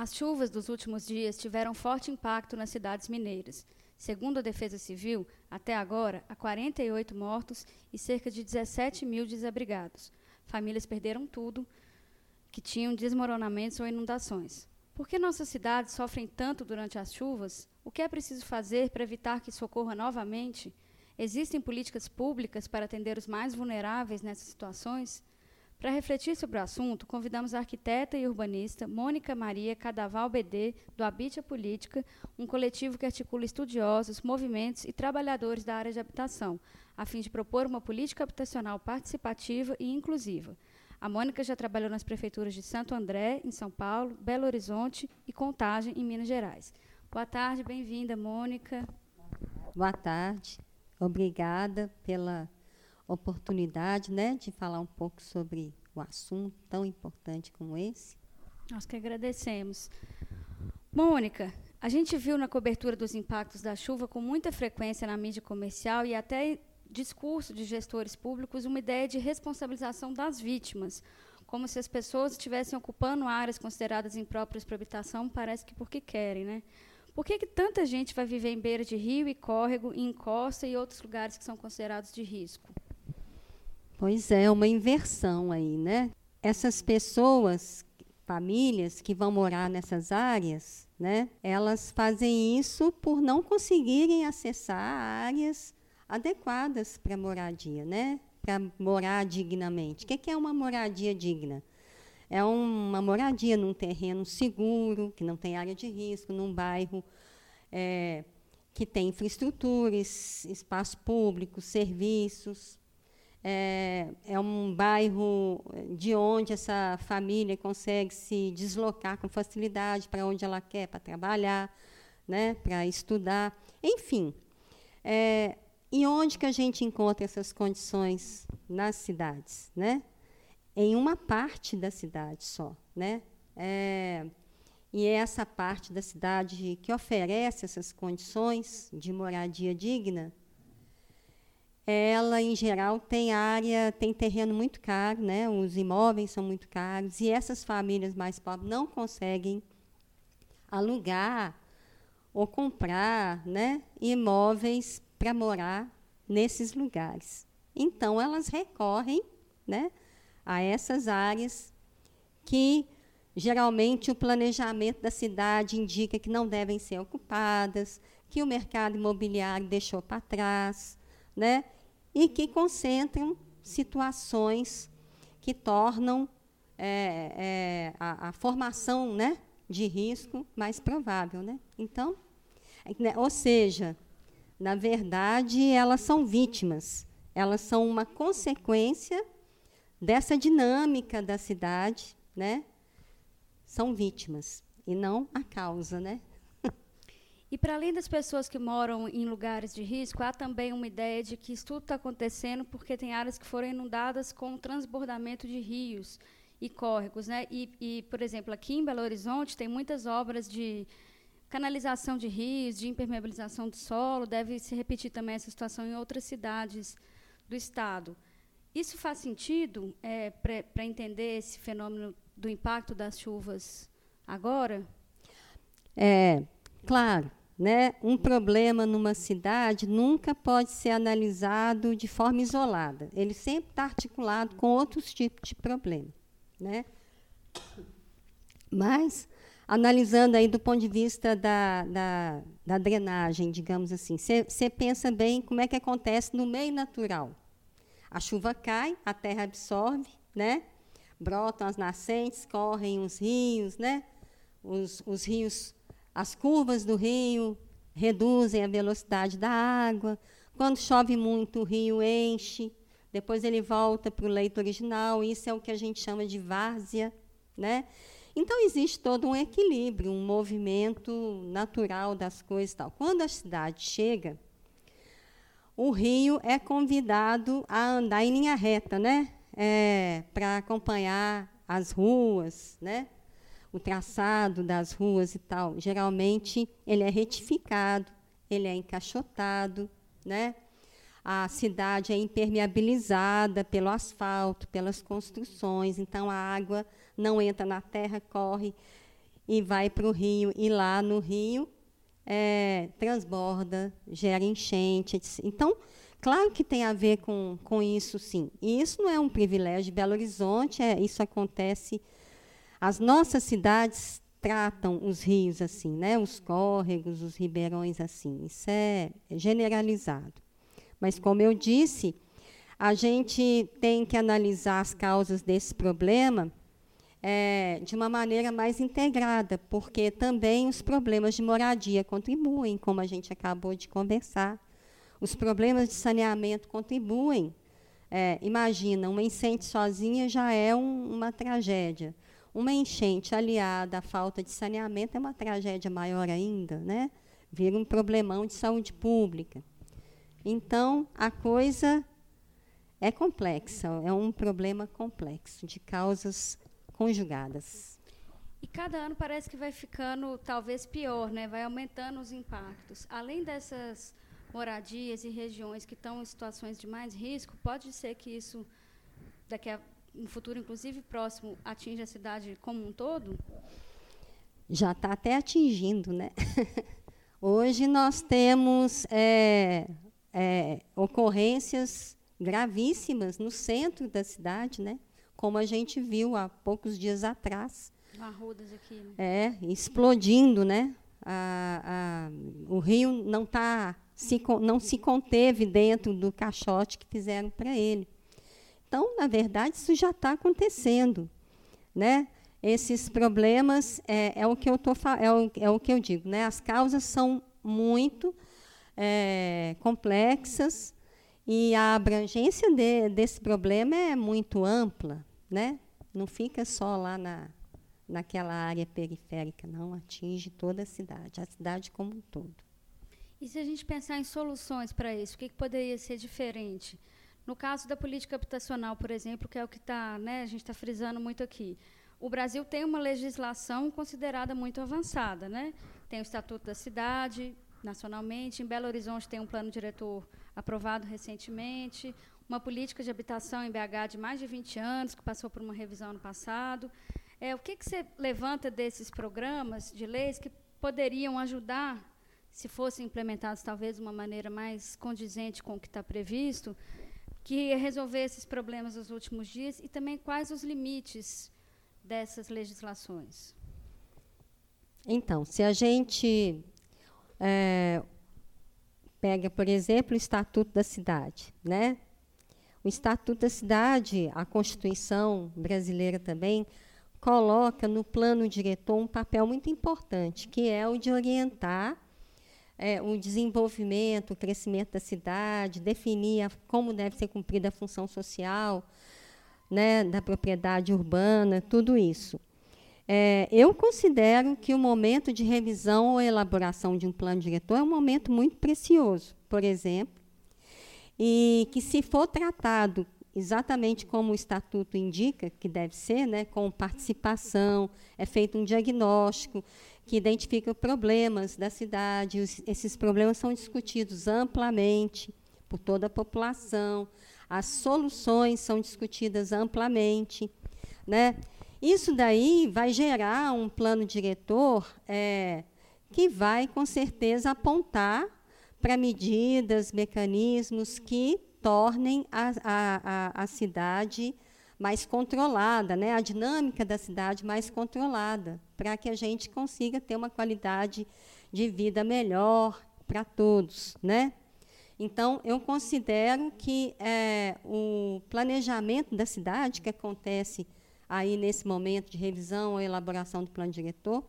As chuvas dos últimos dias tiveram forte impacto nas cidades mineiras. Segundo a Defesa Civil, até agora, há 48 mortos e cerca de 17 mil desabrigados. Famílias perderam tudo, que tinham desmoronamentos ou inundações. Por que nossas cidades sofrem tanto durante as chuvas? O que é preciso fazer para evitar que isso ocorra novamente? Existem políticas públicas para atender os mais vulneráveis nessas situações? Para refletir sobre o assunto, convidamos a arquiteta e urbanista Mônica Maria Cadaval BD, do Habite a Política, um coletivo que articula estudiosos, movimentos e trabalhadores da área de habitação, a fim de propor uma política habitacional participativa e inclusiva. A Mônica já trabalhou nas prefeituras de Santo André, em São Paulo, Belo Horizonte e Contagem, em Minas Gerais. Boa tarde, bem-vinda, Mônica. Boa tarde. Obrigada pela oportunidade né, de falar um pouco sobre o assunto tão importante como esse. Nós que agradecemos. Mônica, a gente viu na cobertura dos impactos da chuva com muita frequência na mídia comercial e até discurso de gestores públicos uma ideia de responsabilização das vítimas, como se as pessoas estivessem ocupando áreas consideradas impróprias para habitação, parece que porque querem, né? Por que, que tanta gente vai viver em beira de rio e córrego, em encosta e outros lugares que são considerados de risco? Pois é, uma inversão aí, né? Essas pessoas, famílias que vão morar nessas áreas, né? Elas fazem isso por não conseguirem acessar áreas adequadas para moradia, né? Para morar dignamente. O que é uma moradia digna? É uma moradia num terreno seguro, que não tem área de risco, num bairro é, que tem infraestruturas, espaço público, serviços, é, é um bairro de onde essa família consegue se deslocar com facilidade para onde ela quer, para trabalhar, né, para estudar, enfim. É, e onde que a gente encontra essas condições nas cidades, né? Em uma parte da cidade só, né? É, e é essa parte da cidade que oferece essas condições de moradia digna ela em geral tem área, tem terreno muito caro, né? Os imóveis são muito caros e essas famílias mais pobres não conseguem alugar ou comprar, né, imóveis para morar nesses lugares. Então elas recorrem, né, a essas áreas que geralmente o planejamento da cidade indica que não devem ser ocupadas, que o mercado imobiliário deixou para trás, né? E que concentram situações que tornam é, é, a, a, formação né, de risco mais provável. Né? Então, né, ou seja, na verdade, elas são vítimas, elas são uma consequência dessa dinâmica da cidade, né? São vítimas e não a causa, né? E para além das pessoas que moram em lugares de risco, há também uma ideia de que isso tudo está acontecendo porque tem áreas que foram inundadas com transbordamento de rios e córregos. Né? E, e, por exemplo, aqui em Belo Horizonte tem muitas obras de canalização de rios, de impermeabilização do solo. Deve se repetir também essa situação em outras cidades do Estado. Isso faz sentido é, para entender esse fenômeno do impacto das chuvas agora? É, claro. Né? Um problema numa cidade nunca pode ser analisado de forma isolada. Ele sempre está articulado com outros tipos de problema. Né? Mas, analisando aí do ponto de vista da, da, da drenagem, digamos assim, você pensa bem como é que acontece no meio natural. A chuva cai, a terra absorve, né? brotam as nascentes, correm os rios, né? os, os rios as curvas do rio reduzem a velocidade da água. Quando chove muito, o rio enche. Depois ele volta para o leito original. Isso é o que a gente chama de várzea. Né? Então, existe todo um equilíbrio, um movimento natural das coisas. Tal. Quando a cidade chega, o rio é convidado a andar em linha reta, né? É, para acompanhar as ruas, né? O traçado das ruas e tal, geralmente ele é retificado, ele é encaixotado, né? A cidade é impermeabilizada pelo asfalto, pelas construções, então a água não entra na terra, corre e vai para o rio, e lá no rio é, transborda, gera enchente. Então, claro que tem a ver com, com isso, sim. E isso não é um privilégio de Belo Horizonte, é, isso acontece. As nossas cidades tratam os rios assim, né? os córregos, os ribeirões assim. Isso é generalizado. Mas, como eu disse, a gente tem que analisar as causas desse problema é, de uma maneira mais integrada, porque também os problemas de moradia contribuem, como a gente acabou de conversar. Os problemas de saneamento contribuem. É, imagina, uma enchente sozinha já é um, uma tragédia. Uma enchente aliada à falta de saneamento é uma tragédia maior ainda, né? Vira um problemão de saúde pública. Então, a coisa é complexa, é um problema complexo, de causas conjugadas. E cada ano parece que vai ficando talvez pior, né? vai aumentando os impactos. Além dessas moradias e regiões que estão em situações de mais risco, pode ser que isso, daqui a um futuro, inclusive próximo, atinja a cidade como um todo? Já está até atingindo, né? Hoje nós temos é, é, ocorrências gravíssimas no centro da cidade, né? como a gente viu há poucos dias atrás. Arrudas aqui. Né? É, explodindo, né? A, a, o rio não tá se, não se conteve dentro do caixote que fizeram para ele. Então, na verdade, isso já está acontecendo, né? Esses problemas é, é, o que eu tô é o, é o que eu digo, né? As causas são muito é, complexas e a abrangência de, desse problema é muito ampla, né? Não fica só lá na, naquela área periférica, não, atinge toda a cidade, a cidade como um todo. E se a gente pensar em soluções para isso, o que, que, poderia ser diferente? No caso da política habitacional, por exemplo, que é o que tá, né, a gente está frisando muito aqui. O Brasil tem uma legislação considerada muito avançada. Né? Tem o Estatuto da Cidade, nacionalmente. Em Belo Horizonte tem um plano diretor aprovado recentemente, uma política de habitação em BH de mais de 20 anos, que passou por uma revisão no passado. É, o que, que você levanta desses programas de leis que poderiam ajudar, se fossem implementados talvez de uma maneira mais condizente com o que está previsto, que resolver esses problemas nos últimos dias e também quais os limites dessas legislações? Então, se a gente é, pega, por exemplo, o Estatuto da Cidade, né? O Estatuto da Cidade, a Constituição brasileira também, coloca no plano diretor um papel muito importante, que é o de orientar é, o desenvolvimento, o crescimento da cidade, definir a, como deve ser cumprida a função social né, da propriedade urbana, tudo isso. É, eu considero que o momento de revisão ou elaboração de um plano diretor é um momento muito precioso, por exemplo, e que, se for tratado exatamente como o estatuto indica que deve ser, né, com participação, é feito um diagnóstico que identifica problemas da cidade, os, esses problemas são discutidos amplamente por toda a população, as soluções são discutidas amplamente, né? Isso daí vai gerar um plano diretor é, que vai, com certeza, apontar para medidas, mecanismos que tornem a, a, a, cidade mais controlada, né? a dinâmica da cidade mais controlada, para que a gente consiga ter uma qualidade de vida melhor para todos. Né? Então, eu considero que é, o planejamento da cidade, que acontece aí nesse momento de revisão ou elaboração do plano diretor,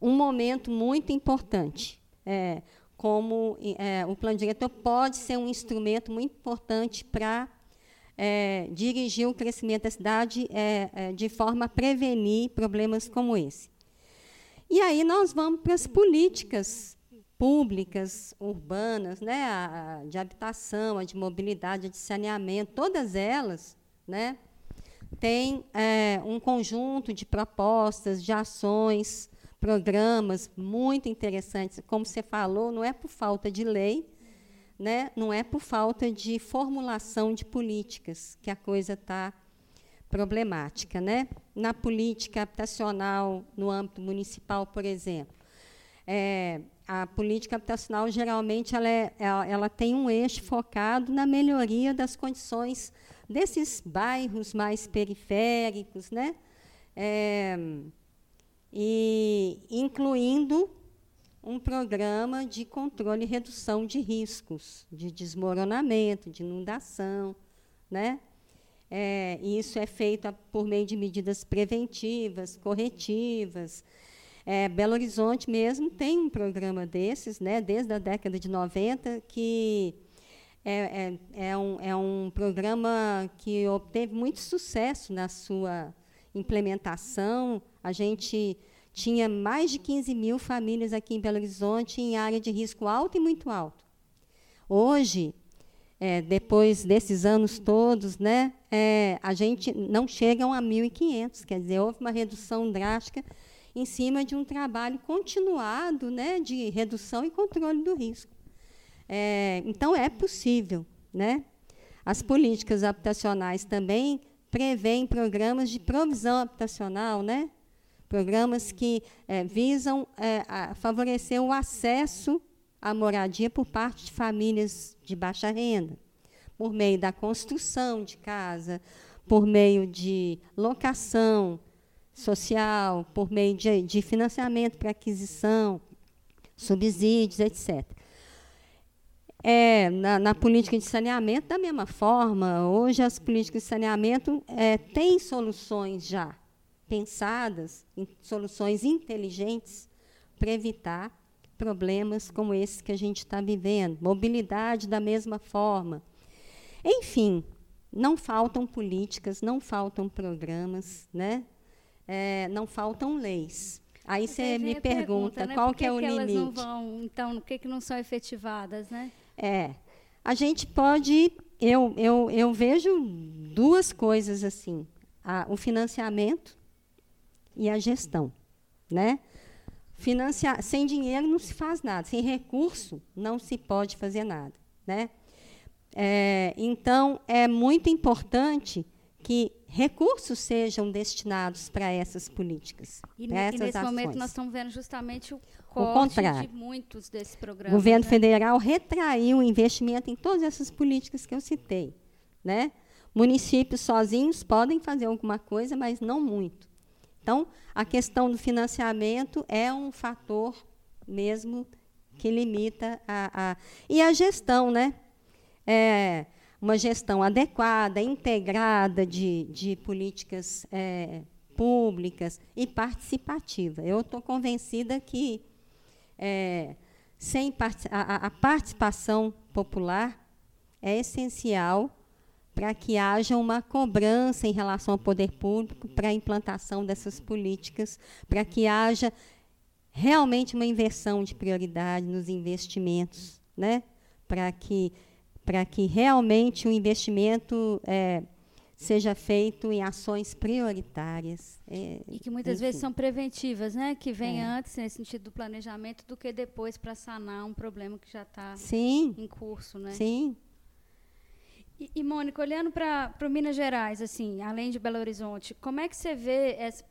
um momento muito importante. É, como é, o plano diretor pode ser um instrumento muito importante para é, dirigir o crescimento da cidade é, é, de forma a prevenir problemas como esse. E aí nós vamos para as políticas públicas, urbanas, né, a, a de habitação, a de mobilidade, a de saneamento, todas elas, né, tem é, um conjunto de propostas, de ações, programas muito interessantes. Como você falou, não é por falta de lei, né? não é por falta de formulação de políticas que a coisa está problemática. Né? Na política habitacional, no âmbito municipal, por exemplo, é, a política habitacional, geralmente, ela, é, ela, tem um eixo focado na melhoria das condições desses bairros mais periféricos, né? É, e incluindo um programa de controle e redução de riscos, de desmoronamento, de inundação. Né? É, isso é feito por meio de medidas preventivas, corretivas. É, Belo Horizonte mesmo tem um programa desses, né, desde a década de 90, que é, é, é, um, é um programa que obteve muito sucesso na sua implementação. A gente tinha mais de 15 mil famílias aqui em Belo Horizonte em área de risco alto e muito alto. Hoje, é, depois desses anos todos, né, é, a gente não chega a 1.500, quer dizer, houve uma redução drástica em cima de um trabalho continuado né, de redução e controle do risco. É, então, é possível. Né? As políticas habitacionais também prevêem programas de provisão habitacional, né? Programas que é, visam é, favorecer o acesso à moradia por parte de famílias de baixa renda, por meio da construção de casa, por meio de locação social, por meio de, de financiamento para aquisição, subsídios, etc. É, na, na, política de saneamento, da mesma forma, hoje as políticas de saneamento é, têm soluções já pensadas em soluções inteligentes para evitar problemas como esse que a gente está vivendo. Mobilidade da mesma forma. Enfim, não faltam políticas, não faltam programas, né? É, não faltam leis. Aí você me pergunta, pergunta né? qual que é o que limite? Elas não vão, então, por que, que não são efetivadas, né? É, a gente pode, eu, eu, eu vejo duas coisas assim, a, o financiamento e a gestão. Né? Financiar, sem dinheiro não se faz nada, sem recurso não se pode fazer nada. Né? É, então, é muito importante que recursos sejam destinados para essas políticas. E, essas e nesse ações. momento nós estamos vendo justamente o corte o de muitos desses programas. O governo né? federal retraiu o investimento em todas essas políticas que eu citei. Né? Municípios sozinhos podem fazer alguma coisa, mas não muito. Então, a questão do financiamento é um fator mesmo que limita a. a e a gestão, né? É uma gestão adequada, integrada de, de políticas é, públicas e participativa. Eu estou convencida que é, sem a, a participação popular é essencial para que haja uma cobrança em relação ao poder público para a implantação dessas políticas, para que haja realmente uma inversão de prioridade nos investimentos, né? para que, que realmente o investimento é, seja feito em ações prioritárias. É, e que muitas enfim. vezes são preventivas, né? que vem é. antes, nesse sentido do planejamento, do que depois para sanar um problema que já está em curso. Né? Sim, e, e Mônica, olhando para Minas Gerais, assim, além de Belo Horizonte, como é que você vê essa,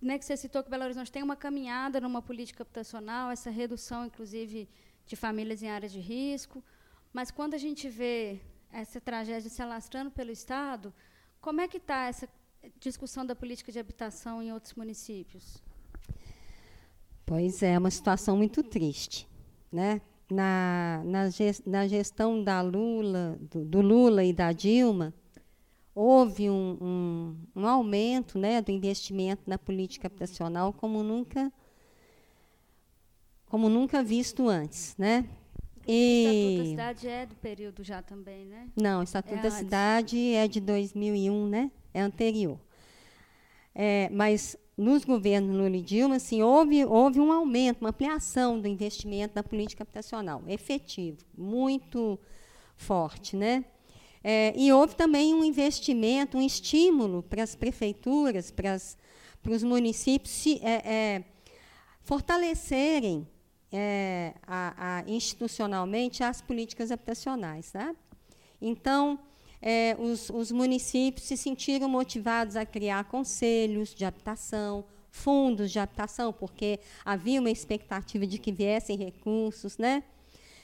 né, que você citou que Belo Horizonte tem uma caminhada numa política habitacional, essa redução, inclusive, de famílias em áreas de risco, mas quando a gente vê essa tragédia se alastrando pelo Estado, como é que está essa discussão da política de habitação em outros municípios? Pois é, é uma situação muito triste, né? Na, na, gestão da Lula, do, do, Lula e da Dilma, houve um, um, um, aumento né, do investimento na política habitacional como nunca, como nunca visto antes. Né? E o Estatuto da Cidade é do período já também, né? Não, o Estatuto é da antes. Cidade é de 2001, né? É anterior. É, mas nos governos Lula e Dilma, assim, houve, houve um aumento, uma ampliação do investimento na política habitacional, efetivo, muito forte. Né? É, e houve também um investimento, um estímulo para as prefeituras, para, os municípios se, é, é, fortalecerem é, a, a, institucionalmente as políticas habitacionais. Tá? Então, é, os, os municípios se sentiram motivados a criar conselhos de habitação, fundos de habitação, porque havia uma expectativa de que viessem recursos, né?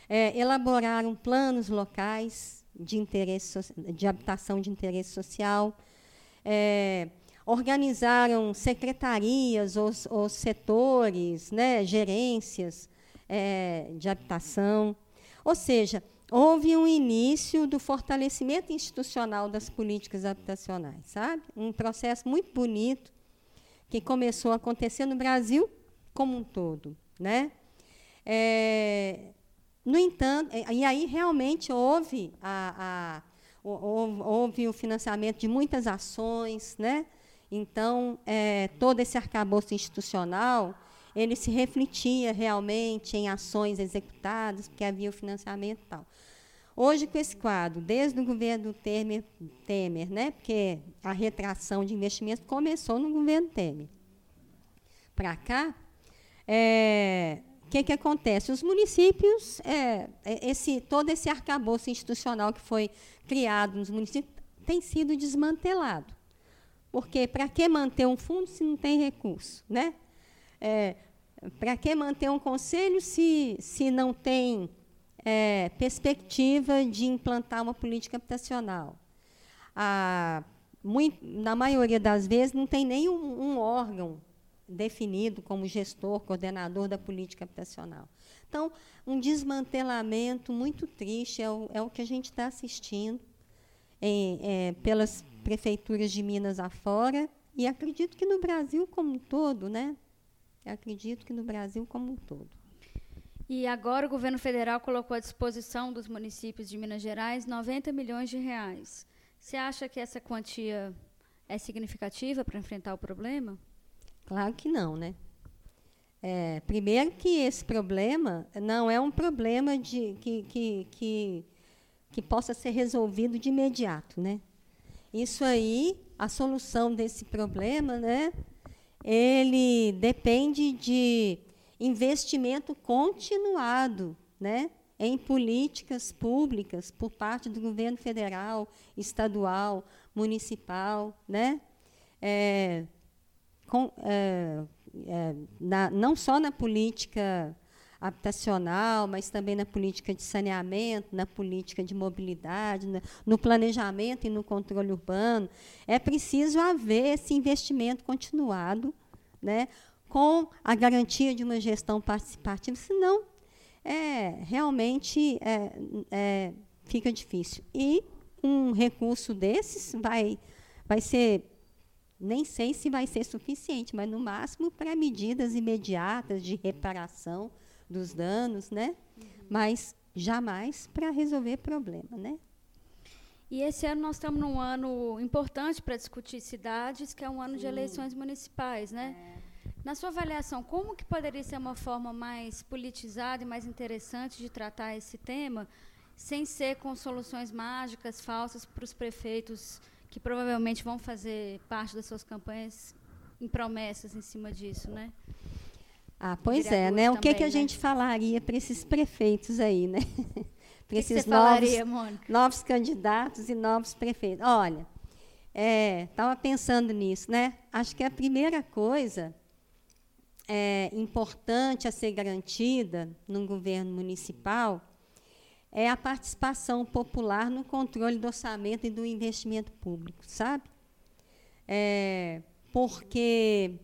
É, elaboraram planos locais de, interesse, de habitação de interesse social, é, organizaram secretarias ou, ou setores, né, gerências é, de habitação. Ou seja, houve um início do fortalecimento institucional das políticas habitacionais, sabe? Um processo muito bonito que começou a acontecer no Brasil como um todo, né? É, no entanto, é, e aí realmente houve, a, a, houve o financiamento de muitas ações, né? Então, é, todo esse arcabouço institucional, ele se refletia realmente em ações executadas, porque havia o financiamento e tal. Hoje, com esse quadro, desde o governo Temer, Temer né, porque a retração de investimentos começou no governo Temer, para cá, é, o que, que acontece? Os municípios, é, é, esse, todo esse arcabouço institucional que foi criado nos municípios tem sido desmantelado. Porque para que manter um fundo se não tem recurso? Né? É, para que manter um conselho se, se não tem é, perspectiva de implantar uma política habitacional. A, muito, na maioria das vezes, não tem nenhum um órgão definido como gestor, coordenador da política habitacional. Então, um desmantelamento muito triste é o, é o que a gente está assistindo em, é, pelas prefeituras de Minas afora, e acredito que no Brasil como um todo, né? Acredito que no Brasil como um todo. E agora o governo federal colocou à disposição dos municípios de Minas Gerais 90 milhões de reais. Você acha que essa quantia é significativa para enfrentar o problema? Claro que não, né? É, primeiro que esse problema não é um problema de, que, que, que, que possa ser resolvido de imediato, né? Isso aí, a solução desse problema, né? Ele depende de investimento continuado né, em políticas públicas por parte do governo federal, estadual, municipal, né, é, com, é, é, na, não só na política habitacional, mas também na política de saneamento, na política de mobilidade, no planejamento e no controle urbano. É preciso haver esse investimento continuado, né, com a garantia de uma gestão participativa, senão é, realmente é, é, fica difícil. E um recurso desses vai, vai ser, nem sei se vai ser suficiente, mas no máximo para medidas imediatas de reparação dos danos, né? Uhum. mas jamais para resolver problema. Né? E esse ano nós estamos num ano importante para discutir cidades, que é um ano Sim. de eleições municipais, né? É. Na sua avaliação, como que poderia ser uma forma mais politizada e mais interessante de tratar esse tema, sem ser com soluções mágicas, falsas para os prefeitos que provavelmente vão fazer parte das suas campanhas em promessas em cima disso, né? Ah, pois é, né? O que, que a né? gente falaria para esses prefeitos aí, né? para esses novos, falaria, novos candidatos e novos prefeitos. Olha, estava é, pensando nisso, né? Acho que a primeira coisa é, importante a ser garantida no governo municipal é a participação popular no controle do orçamento e do investimento público, sabe? É, porque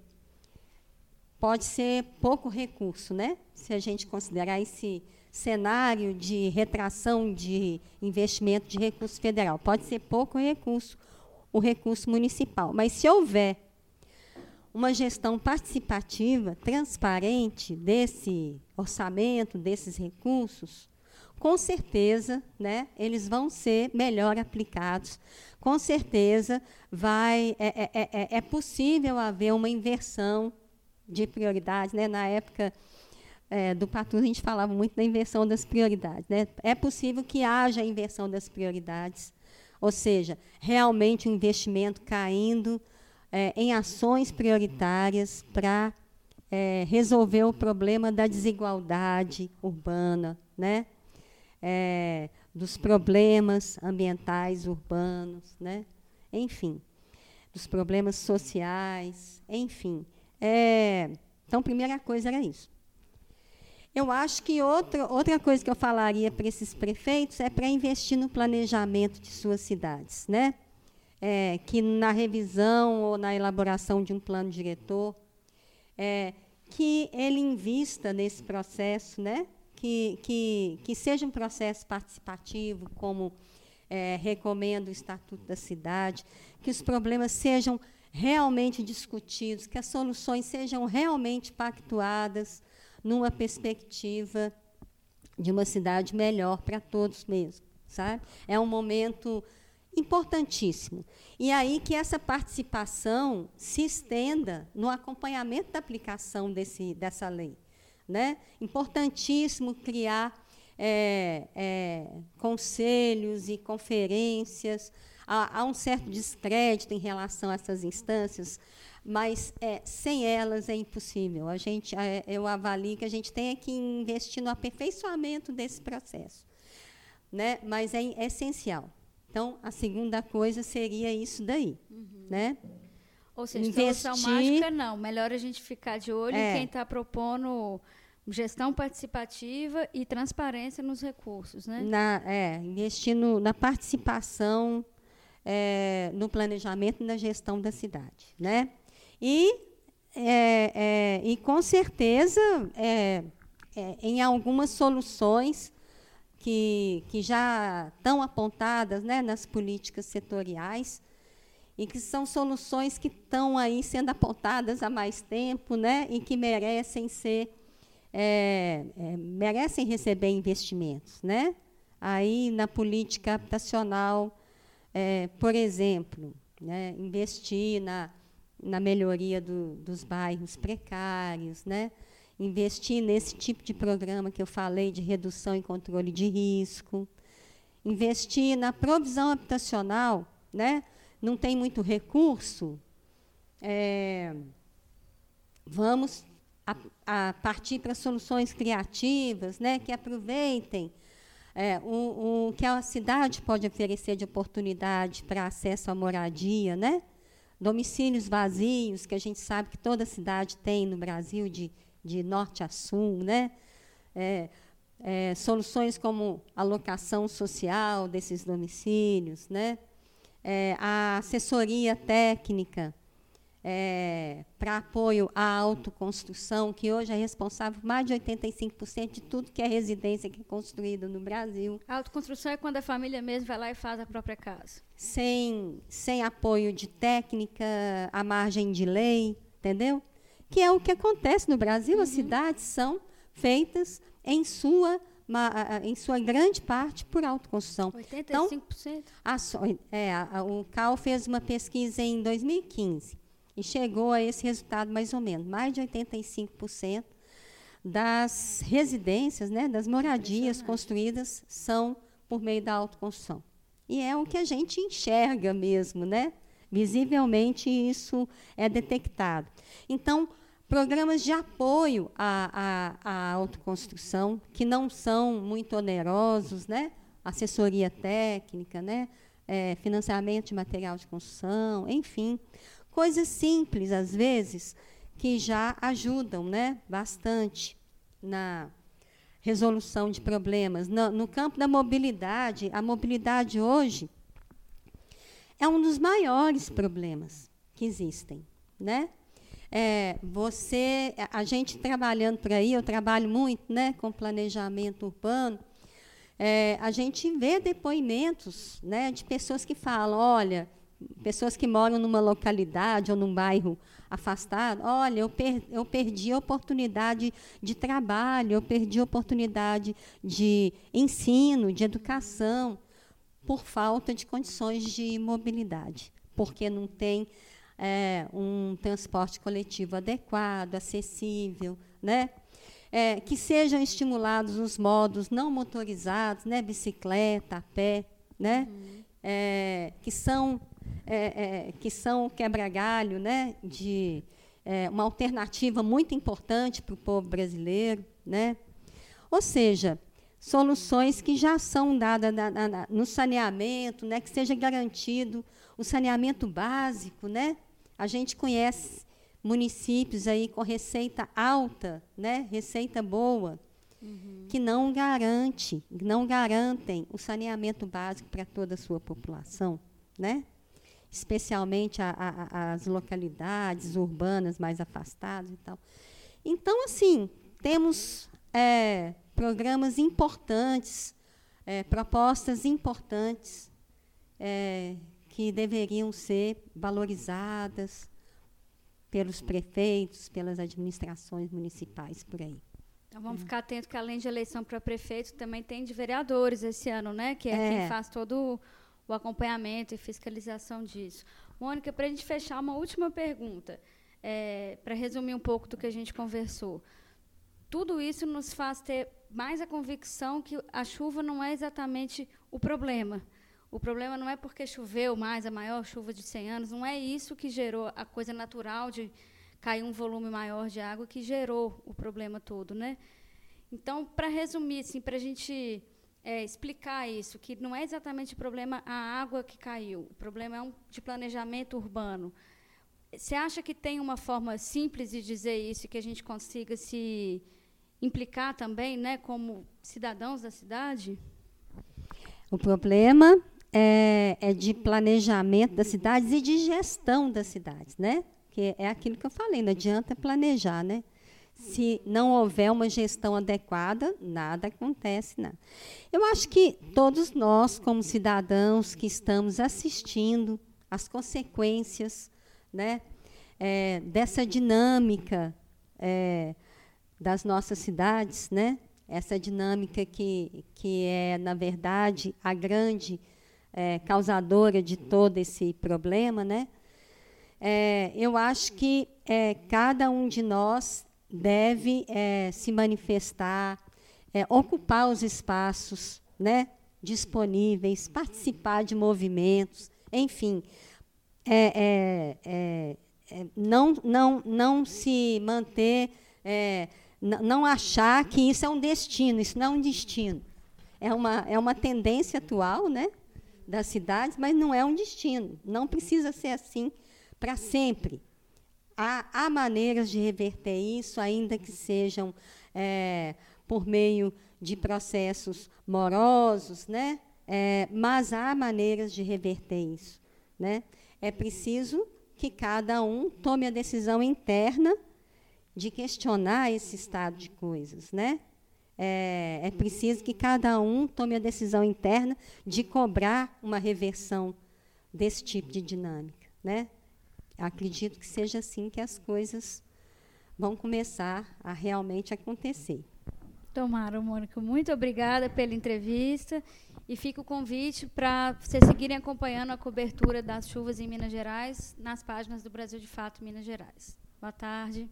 pode ser pouco recurso, né? Se a gente considerar esse cenário de retração de investimento de recurso federal, pode ser pouco recurso o recurso municipal, mas se houver uma gestão participativa, transparente desse orçamento, desses recursos, com certeza, né, eles vão ser melhor aplicados. Com certeza, vai, é, é, é, é possível haver uma inversão de prioridades. Né? Na época é, do Patrulho, a gente falava muito da inversão das prioridades. Né? É possível que haja inversão das prioridades, ou seja, realmente o um investimento caindo é, em ações prioritárias para é, resolver o problema da desigualdade urbana, né? É, dos problemas ambientais urbanos, né? enfim, dos problemas sociais, enfim. É, então, primeira coisa era isso. Eu acho que outra, outra coisa que eu falaria para esses prefeitos é para investir no planejamento de suas cidades, né? É, que na revisão ou na elaboração de um plano diretor, é, que ele invista nesse processo, né? que, que, que seja um processo participativo, como é, recomenda o Estatuto da Cidade, que os problemas sejam realmente discutidos, que as soluções sejam realmente pactuadas numa perspectiva de uma cidade melhor para todos mesmo, sabe? É um momento importantíssimo. E aí que essa participação se estenda no acompanhamento da aplicação desse, dessa lei. Né? Importantíssimo criar é, é, conselhos e conferências. Há, há, um certo descrédito em relação a essas instâncias, mas é, sem elas é impossível. A gente, é, eu avalio que a gente tem que investir no aperfeiçoamento desse processo. Né? Mas é, é essencial. Então, a segunda coisa seria isso daí. Uhum. Né? Ou seja, Investir, solução mágica não. Melhor a gente ficar de olho é, em quem está propondo Gestão participativa e transparência nos recursos, né? Na, é, investir no, na participação é, no planejamento e na gestão da cidade, né? E, é, é, e com certeza, é, é, em algumas soluções que, que já estão apontadas né, nas políticas setoriais, e que são soluções que estão aí sendo apontadas há mais tempo, né, e que merecem ser é, é, merecem receber investimentos. Né? Aí, na política habitacional, é, por exemplo, né, investir na, na melhoria do, dos bairros precários, né? investir nesse tipo de programa que eu falei de redução e controle de risco, investir na provisão habitacional, né? não tem muito recurso, é, vamos a, a partir para soluções criativas, né, que aproveitem é, o, o, que a cidade pode oferecer de oportunidade para acesso à moradia, né? domicílios vazios, que a gente sabe que toda cidade tem no Brasil, de, de norte a sul, né? É, é, soluções como a locação social desses domicílios, né? É, a assessoria técnica é, para apoio à autoconstrução, que hoje é responsável por mais de 85% de tudo que é residência que é construído no Brasil. A autoconstrução é quando a família mesmo vai lá e faz a própria casa. Sem, sem apoio de técnica, à margem de lei, entendeu? Que é o que acontece no Brasil. Uhum. As cidades são feitas em sua em sua grande parte por autoconstrução. 85%? Então, a, é, a, o CAL fez uma pesquisa em 2015 e chegou a esse resultado mais ou menos. Mais de 85% das residências, né, das moradias construídas são por meio da autoconstrução. E é o que a gente enxerga mesmo, né? Visivelmente isso é detectado. Então, programas de apoio à, à, à autoconstrução, que não são muito onerosos, né? assessoria técnica, né? É, financiamento de material de construção, enfim, Coisas simples, às vezes, que já ajudam né, bastante na resolução de problemas. No, no campo da mobilidade, a mobilidade hoje é um dos maiores problemas que existem. Né? É, você, a gente trabalhando por aí, eu trabalho muito né, com planejamento urbano, é, a gente vê depoimentos né, de pessoas que falam, olha, pessoas que moram numa localidade ou num bairro afastado, olha, eu, per, eu perdi a oportunidade de trabalho, eu perdi a oportunidade de ensino, de educação, por falta de condições de mobilidade, porque não tem é, um transporte coletivo adequado, acessível, né? É, que sejam estimulados os modos não motorizados, né, bicicleta, a pé, né, uhum. é, que são é, é, que são quebra-galho né, de é, uma alternativa muito importante para o povo brasileiro. Né? Ou seja, soluções que já são dadas na, na, no saneamento, né, que seja garantido o saneamento básico, né? A gente conhece municípios aí com receita alta, né, receita boa, uhum. que não garante, não garantem o saneamento básico para toda a sua população, né? Especialmente a, a, as localidades urbanas mais afastadas e tal. Então, assim, temos é, programas importantes, é, propostas importantes é, que deveriam ser valorizadas pelos prefeitos, pelas administrações municipais por aí. Então vamos ficar atentos que além de eleição para prefeito, também tem de vereadores esse ano, né? Que é, é. quem faz todo o acompanhamento e fiscalização disso. Mônica, para a gente fechar, uma última pergunta, é, para resumir um pouco do que a gente conversou. Tudo isso nos faz ter mais a convicção que a chuva não é exatamente o problema. O problema não é porque choveu mais, a maior chuva de 100 anos, não é isso que gerou a coisa natural de cair um volume maior de água que gerou o problema todo, né? Então, para resumir, assim, para a gente é, explicar isso, que não é exatamente o problema a água que caiu, o problema é um de planejamento urbano. Você acha que tem uma forma simples de dizer isso, que a gente consiga se implicar também, né, como cidadãos da cidade? O problema é, é, de planejamento das cidades e de gestão das cidades, né? Que é aquilo que eu falei, não adianta planejar, né? Se não houver uma gestão adequada, nada acontece, nada. Eu acho que todos nós, como cidadãos que estamos assistindo as consequências, né, é, dessa dinâmica é, das nossas cidades, né? Essa dinâmica que, que é, na verdade, a grande é, causadora de todo esse problema, né? É, eu acho que é, cada um de nós deve é, se manifestar, é, ocupar os espaços, né? Disponíveis, participar de movimentos, enfim, é, não, não, não se manter não achar que isso é um destino, isso não é um destino. É uma, é uma tendência atual né, das cidades, mas não é um destino. Não precisa ser assim para sempre. Há, há, maneiras de reverter isso, ainda que sejam é, por meio de processos morosos, né? É, mas há maneiras de reverter isso. Né? É preciso que cada um tome a decisão interna de questionar esse estado de coisas, né? É, é, preciso que cada um tome a decisão interna de cobrar uma reversão desse tipo de dinâmica, né? Acredito que seja assim que as coisas vão começar a realmente acontecer. Tomara, Mônica. Muito obrigada pela entrevista e fica o convite para vocês seguirem acompanhando a cobertura das chuvas em Minas Gerais nas páginas do Brasil de Fato Minas Gerais. Boa tarde.